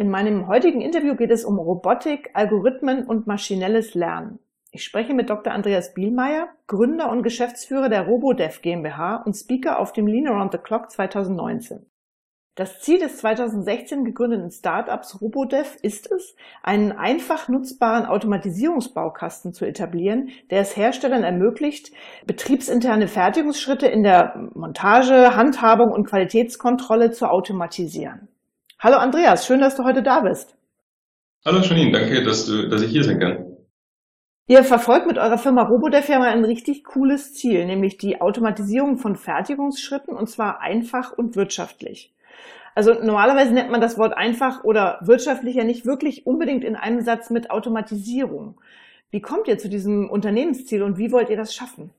In meinem heutigen Interview geht es um Robotik, Algorithmen und maschinelles Lernen. Ich spreche mit Dr. Andreas Bielmeier, Gründer und Geschäftsführer der RoboDev GmbH und Speaker auf dem Lean Around the Clock 2019. Das Ziel des 2016 gegründeten Startups RoboDev ist es, einen einfach nutzbaren Automatisierungsbaukasten zu etablieren, der es Herstellern ermöglicht, betriebsinterne Fertigungsschritte in der Montage, Handhabung und Qualitätskontrolle zu automatisieren. Hallo Andreas, schön, dass du heute da bist. Hallo Janine, danke, dass, du, dass ich hier sein kann. Ihr verfolgt mit eurer Firma Robodev ja mal ein richtig cooles Ziel, nämlich die Automatisierung von Fertigungsschritten und zwar einfach und wirtschaftlich. Also normalerweise nennt man das Wort einfach oder wirtschaftlich ja nicht wirklich unbedingt in einem Satz mit Automatisierung. Wie kommt ihr zu diesem Unternehmensziel und wie wollt ihr das schaffen?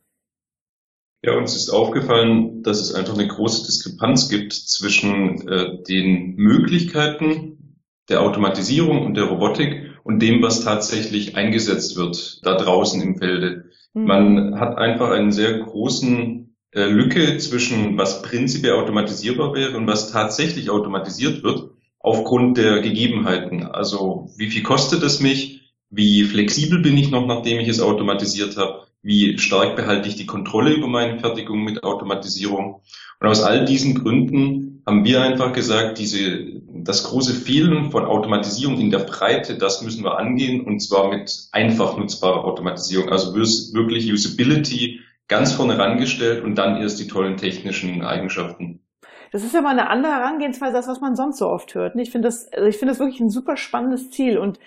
Ja, uns ist aufgefallen, dass es einfach eine große Diskrepanz gibt zwischen äh, den Möglichkeiten der Automatisierung und der Robotik und dem, was tatsächlich eingesetzt wird da draußen im Felde. Mhm. Man hat einfach einen sehr großen äh, Lücke zwischen was prinzipiell automatisierbar wäre und was tatsächlich automatisiert wird aufgrund der Gegebenheiten. Also wie viel kostet es mich? Wie flexibel bin ich noch, nachdem ich es automatisiert habe? Wie stark behalte ich die Kontrolle über meine Fertigung mit Automatisierung. Und aus all diesen Gründen haben wir einfach gesagt, diese, das große Fehlen von Automatisierung in der Breite, das müssen wir angehen und zwar mit einfach nutzbarer Automatisierung. Also wirklich Usability ganz vorne rangestellt und dann erst die tollen technischen Eigenschaften. Das ist ja mal eine andere Herangehensweise, als was man sonst so oft hört. Ich finde das, also ich finde das wirklich ein super spannendes Ziel und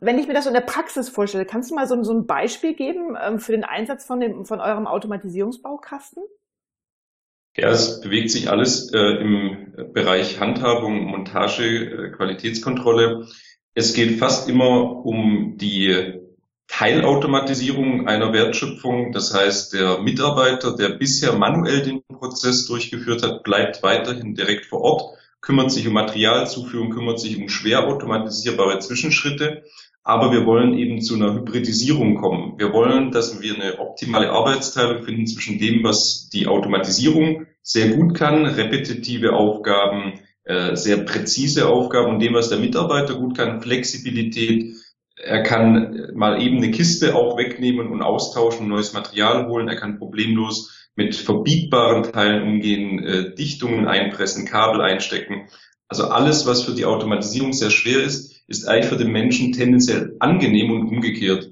wenn ich mir das in der Praxis vorstelle, kannst du mal so, so ein Beispiel geben ähm, für den Einsatz von, dem, von eurem Automatisierungsbaukasten? Ja, es bewegt sich alles äh, im Bereich Handhabung, Montage, äh, Qualitätskontrolle. Es geht fast immer um die Teilautomatisierung einer Wertschöpfung. Das heißt, der Mitarbeiter, der bisher manuell den Prozess durchgeführt hat, bleibt weiterhin direkt vor Ort kümmert sich um Materialzuführung, kümmert sich um schwer automatisierbare Zwischenschritte. Aber wir wollen eben zu einer Hybridisierung kommen. Wir wollen, dass wir eine optimale Arbeitsteilung finden zwischen dem, was die Automatisierung sehr gut kann, repetitive Aufgaben, äh, sehr präzise Aufgaben und dem, was der Mitarbeiter gut kann, Flexibilität. Er kann mal eben eine Kiste auch wegnehmen und austauschen, neues Material holen. Er kann problemlos mit verbiegbaren Teilen umgehen, äh, Dichtungen einpressen, Kabel einstecken. Also alles, was für die Automatisierung sehr schwer ist, ist eigentlich für den Menschen tendenziell angenehm und umgekehrt.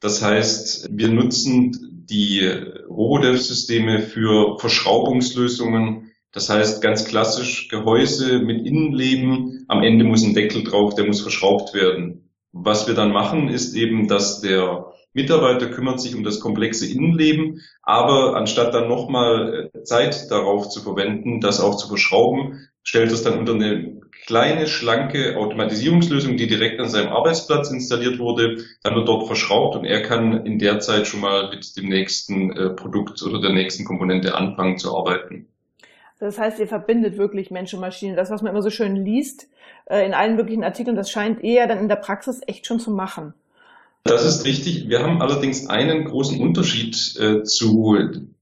Das heißt, wir nutzen die Robodev-Systeme für Verschraubungslösungen. Das heißt, ganz klassisch Gehäuse mit Innenleben. Am Ende muss ein Deckel drauf, der muss verschraubt werden. Was wir dann machen, ist eben, dass der Mitarbeiter kümmert sich um das komplexe Innenleben, aber anstatt dann nochmal äh, Zeit darauf zu verwenden, das auch zu verschrauben, stellt es dann unter eine kleine, schlanke Automatisierungslösung, die direkt an seinem Arbeitsplatz installiert wurde. Dann wird dort verschraubt und er kann in der Zeit schon mal mit dem nächsten äh, Produkt oder der nächsten Komponente anfangen zu arbeiten. Das heißt, ihr verbindet wirklich Mensch und Maschine. Das, was man immer so schön liest äh, in allen möglichen Artikeln, das scheint eher dann in der Praxis echt schon zu machen. Das ist richtig. Wir haben allerdings einen großen Unterschied äh, zu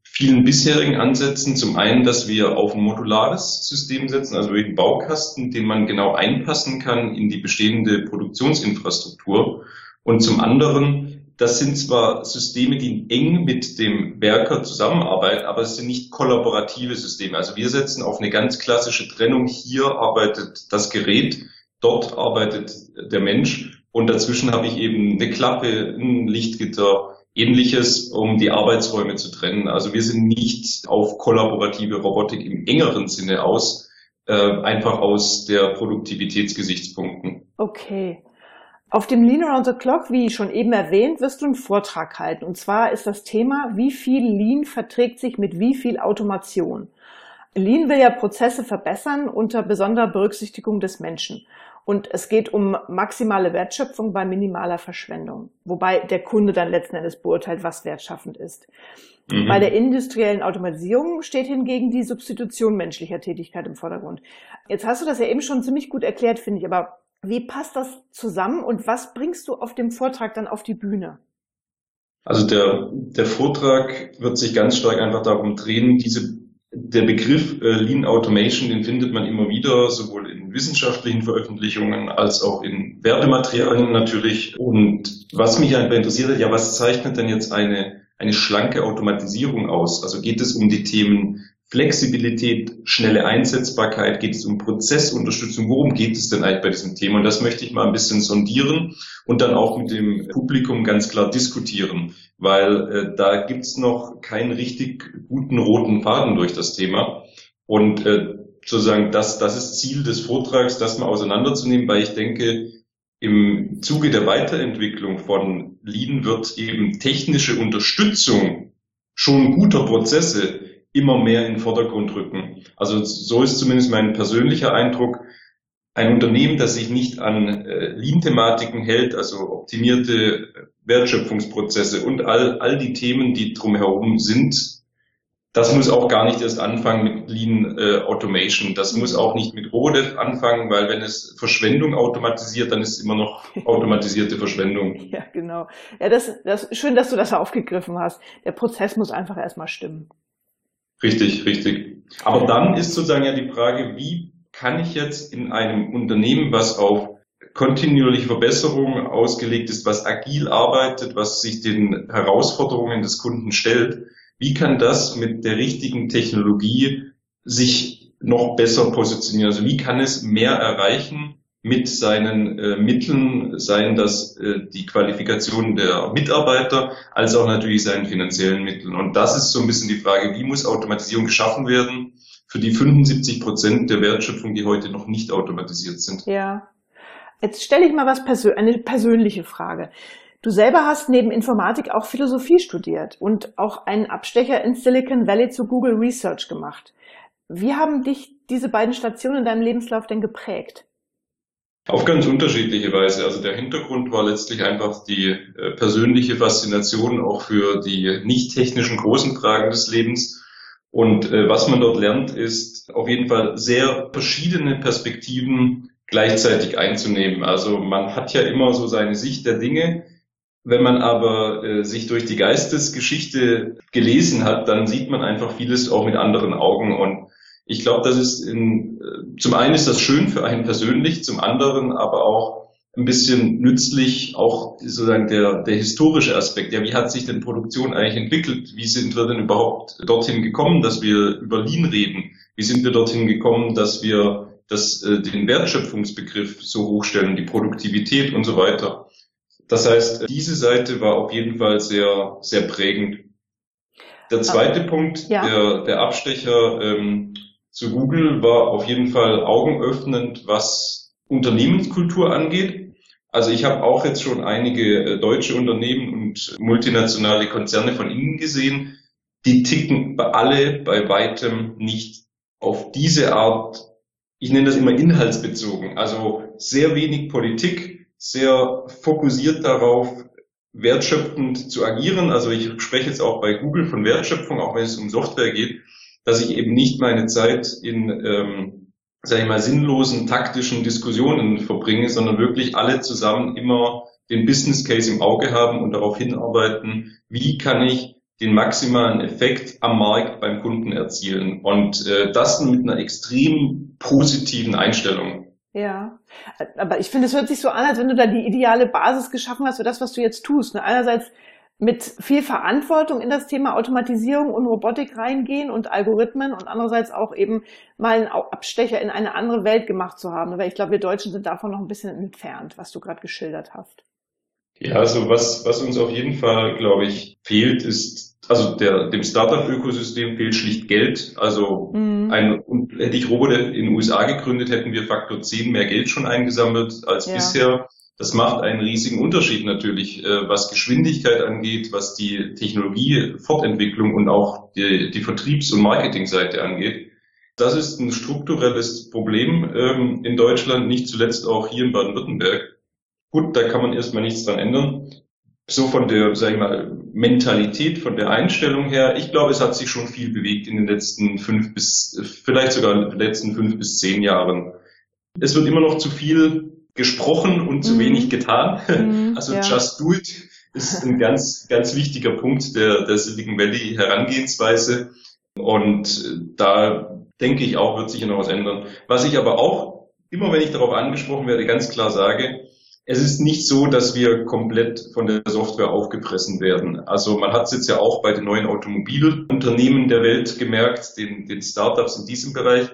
vielen bisherigen Ansätzen. Zum einen, dass wir auf ein modulares System setzen, also einen Baukasten, den man genau einpassen kann in die bestehende Produktionsinfrastruktur. Und zum anderen, das sind zwar Systeme, die eng mit dem Werker zusammenarbeiten, aber es sind nicht kollaborative Systeme. Also wir setzen auf eine ganz klassische Trennung. Hier arbeitet das Gerät, dort arbeitet der Mensch. Und dazwischen habe ich eben eine Klappe, ein Lichtgitter, ähnliches, um die Arbeitsräume zu trennen. Also wir sind nicht auf kollaborative Robotik im engeren Sinne aus, äh, einfach aus der Produktivitätsgesichtspunkten. Okay. Auf dem Lean Around the Clock, wie schon eben erwähnt, wirst du einen Vortrag halten. Und zwar ist das Thema, wie viel Lean verträgt sich mit wie viel Automation. Lean will ja Prozesse verbessern unter besonderer Berücksichtigung des Menschen. Und es geht um maximale Wertschöpfung bei minimaler Verschwendung, wobei der Kunde dann letzten Endes beurteilt, was wertschaffend ist. Mhm. Bei der industriellen Automatisierung steht hingegen die Substitution menschlicher Tätigkeit im Vordergrund. Jetzt hast du das ja eben schon ziemlich gut erklärt, finde ich, aber wie passt das zusammen und was bringst du auf dem Vortrag dann auf die Bühne? Also der, der Vortrag wird sich ganz stark einfach darum drehen, diese der Begriff äh, Lean Automation, den findet man immer wieder, sowohl in wissenschaftlichen Veröffentlichungen als auch in Werbematerialien natürlich. Und was mich einfach interessiert ja, was zeichnet denn jetzt eine, eine schlanke Automatisierung aus? Also geht es um die Themen Flexibilität, schnelle Einsetzbarkeit, geht es um Prozessunterstützung, worum geht es denn eigentlich bei diesem Thema? Und das möchte ich mal ein bisschen sondieren und dann auch mit dem Publikum ganz klar diskutieren, weil äh, da gibt's noch keinen richtig guten roten Faden durch das Thema. Und äh, sozusagen das, das ist Ziel des Vortrags, das mal auseinanderzunehmen, weil ich denke, im Zuge der Weiterentwicklung von Lean wird eben technische Unterstützung schon guter Prozesse immer mehr in den Vordergrund rücken. Also so ist zumindest mein persönlicher Eindruck. Ein Unternehmen, das sich nicht an äh, Lean-Thematiken hält, also optimierte Wertschöpfungsprozesse und all, all die Themen, die drumherum sind, das muss auch gar nicht erst anfangen mit Lean äh, Automation. Das muss auch nicht mit Rohdev anfangen, weil wenn es Verschwendung automatisiert, dann ist es immer noch automatisierte Verschwendung. Ja, genau. Ja, das, das schön, dass du das aufgegriffen hast. Der Prozess muss einfach erstmal stimmen. Richtig, richtig. Aber dann ist sozusagen ja die Frage, wie kann ich jetzt in einem Unternehmen, was auf kontinuierliche Verbesserung ausgelegt ist, was agil arbeitet, was sich den Herausforderungen des Kunden stellt, wie kann das mit der richtigen Technologie sich noch besser positionieren? Also wie kann es mehr erreichen mit seinen äh, Mitteln, seien das äh, die Qualifikation der Mitarbeiter, als auch natürlich seinen finanziellen Mitteln. Und das ist so ein bisschen die Frage, wie muss Automatisierung geschaffen werden für die 75 Prozent der Wertschöpfung, die heute noch nicht automatisiert sind. Ja. Jetzt stelle ich mal was persö eine persönliche Frage. Du selber hast neben Informatik auch Philosophie studiert und auch einen Abstecher in Silicon Valley zu Google Research gemacht. Wie haben dich diese beiden Stationen in deinem Lebenslauf denn geprägt? Auf ganz unterschiedliche Weise. Also der Hintergrund war letztlich einfach die äh, persönliche Faszination auch für die nicht technischen großen Fragen des Lebens. Und äh, was man dort lernt, ist auf jeden Fall sehr verschiedene Perspektiven gleichzeitig einzunehmen. Also man hat ja immer so seine Sicht der Dinge. Wenn man aber äh, sich durch die Geistesgeschichte gelesen hat, dann sieht man einfach vieles auch mit anderen Augen. Und ich glaube, das ist in, äh, zum einen ist das schön für einen persönlich, zum anderen aber auch ein bisschen nützlich, auch sozusagen der, der historische Aspekt. Ja, wie hat sich denn Produktion eigentlich entwickelt? Wie sind wir denn überhaupt dorthin gekommen, dass wir über Lean reden? Wie sind wir dorthin gekommen, dass wir das, äh, den Wertschöpfungsbegriff so hochstellen, die Produktivität und so weiter? Das heißt, diese Seite war auf jeden Fall sehr, sehr prägend. Der zweite Aber, Punkt, ja. der, der Abstecher, ähm, zu Google war auf jeden Fall augenöffnend, was Unternehmenskultur angeht. Also ich habe auch jetzt schon einige äh, deutsche Unternehmen und multinationale Konzerne von Ihnen gesehen. Die ticken alle bei weitem nicht auf diese Art, ich nenne das immer inhaltsbezogen, also sehr wenig Politik, sehr fokussiert darauf, wertschöpfend zu agieren. Also ich spreche jetzt auch bei Google von Wertschöpfung, auch wenn es um Software geht dass ich eben nicht meine Zeit in, ähm, sage ich mal, sinnlosen taktischen Diskussionen verbringe, sondern wirklich alle zusammen immer den Business Case im Auge haben und darauf hinarbeiten, wie kann ich den maximalen Effekt am Markt beim Kunden erzielen. Und äh, das mit einer extrem positiven Einstellung. Ja, aber ich finde, es hört sich so an, als wenn du da die ideale Basis geschaffen hast für das, was du jetzt tust. Ne? Einerseits mit viel Verantwortung in das Thema Automatisierung und Robotik reingehen und Algorithmen und andererseits auch eben mal einen Abstecher in eine andere Welt gemacht zu haben. Weil ich glaube, wir Deutschen sind davon noch ein bisschen entfernt, was du gerade geschildert hast. Ja, also was, was uns auf jeden Fall, glaube ich, fehlt, ist, also der, dem Startup-Ökosystem fehlt schlicht Geld. Also mhm. ein, hätte ich Roboter in den USA gegründet, hätten wir Faktor 10 mehr Geld schon eingesammelt als ja. bisher. Das macht einen riesigen Unterschied natürlich, äh, was Geschwindigkeit angeht, was die Technologiefortentwicklung und auch die, die Vertriebs- und Marketingseite angeht. Das ist ein strukturelles Problem ähm, in Deutschland, nicht zuletzt auch hier in Baden-Württemberg. Gut, da kann man erstmal nichts dran ändern. So von der, sag ich mal, Mentalität, von der Einstellung her, ich glaube, es hat sich schon viel bewegt in den letzten fünf bis, vielleicht sogar in den letzten fünf bis zehn Jahren. Es wird immer noch zu viel gesprochen und zu mhm. wenig getan. Mhm, also ja. just do it ist ein ganz, ganz wichtiger Punkt der, der Silicon Valley Herangehensweise. Und da denke ich auch, wird sich noch was ändern. Was ich aber auch, immer wenn ich darauf angesprochen werde, ganz klar sage, es ist nicht so, dass wir komplett von der Software aufgepressen werden. Also man hat es jetzt ja auch bei den neuen Automobilunternehmen der Welt gemerkt, den, den Startups in diesem Bereich.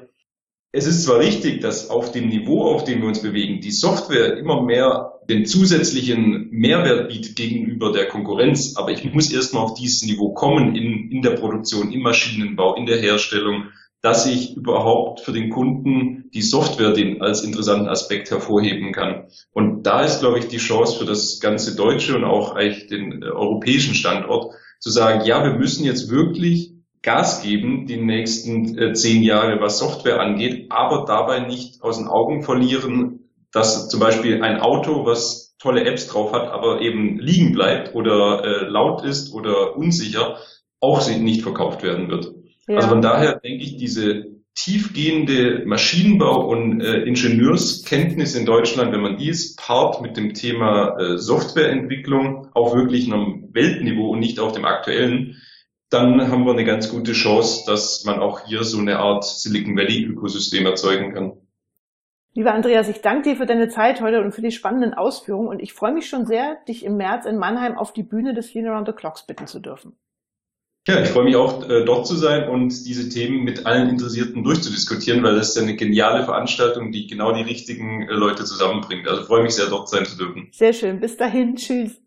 Es ist zwar richtig, dass auf dem Niveau, auf dem wir uns bewegen, die Software immer mehr den zusätzlichen Mehrwert bietet gegenüber der Konkurrenz, aber ich muss erstmal auf dieses Niveau kommen in, in der Produktion, im Maschinenbau, in der Herstellung, dass ich überhaupt für den Kunden die Software den als interessanten Aspekt hervorheben kann. Und da ist, glaube ich, die Chance für das ganze deutsche und auch eigentlich den äh, europäischen Standort zu sagen, ja, wir müssen jetzt wirklich Gas geben die nächsten äh, zehn Jahre, was Software angeht, aber dabei nicht aus den Augen verlieren, dass zum Beispiel ein Auto, was tolle Apps drauf hat, aber eben liegen bleibt oder äh, laut ist oder unsicher, auch nicht verkauft werden wird. Ja. Also von daher denke ich, diese tiefgehende Maschinenbau- und äh, Ingenieurskenntnis in Deutschland, wenn man dies paart mit dem Thema äh, Softwareentwicklung auf wirklich einem Weltniveau und nicht auf dem aktuellen, dann haben wir eine ganz gute Chance, dass man auch hier so eine Art Silicon Valley Ökosystem erzeugen kann. Lieber Andreas, ich danke dir für deine Zeit heute und für die spannenden Ausführungen und ich freue mich schon sehr, dich im März in Mannheim auf die Bühne des Lean Around the Clocks bitten zu dürfen. Ja, ich freue mich auch, äh, dort zu sein und diese Themen mit allen Interessierten durchzudiskutieren, weil das ist ja eine geniale Veranstaltung, die genau die richtigen äh, Leute zusammenbringt. Also freue mich sehr, dort sein zu dürfen. Sehr schön. Bis dahin. Tschüss.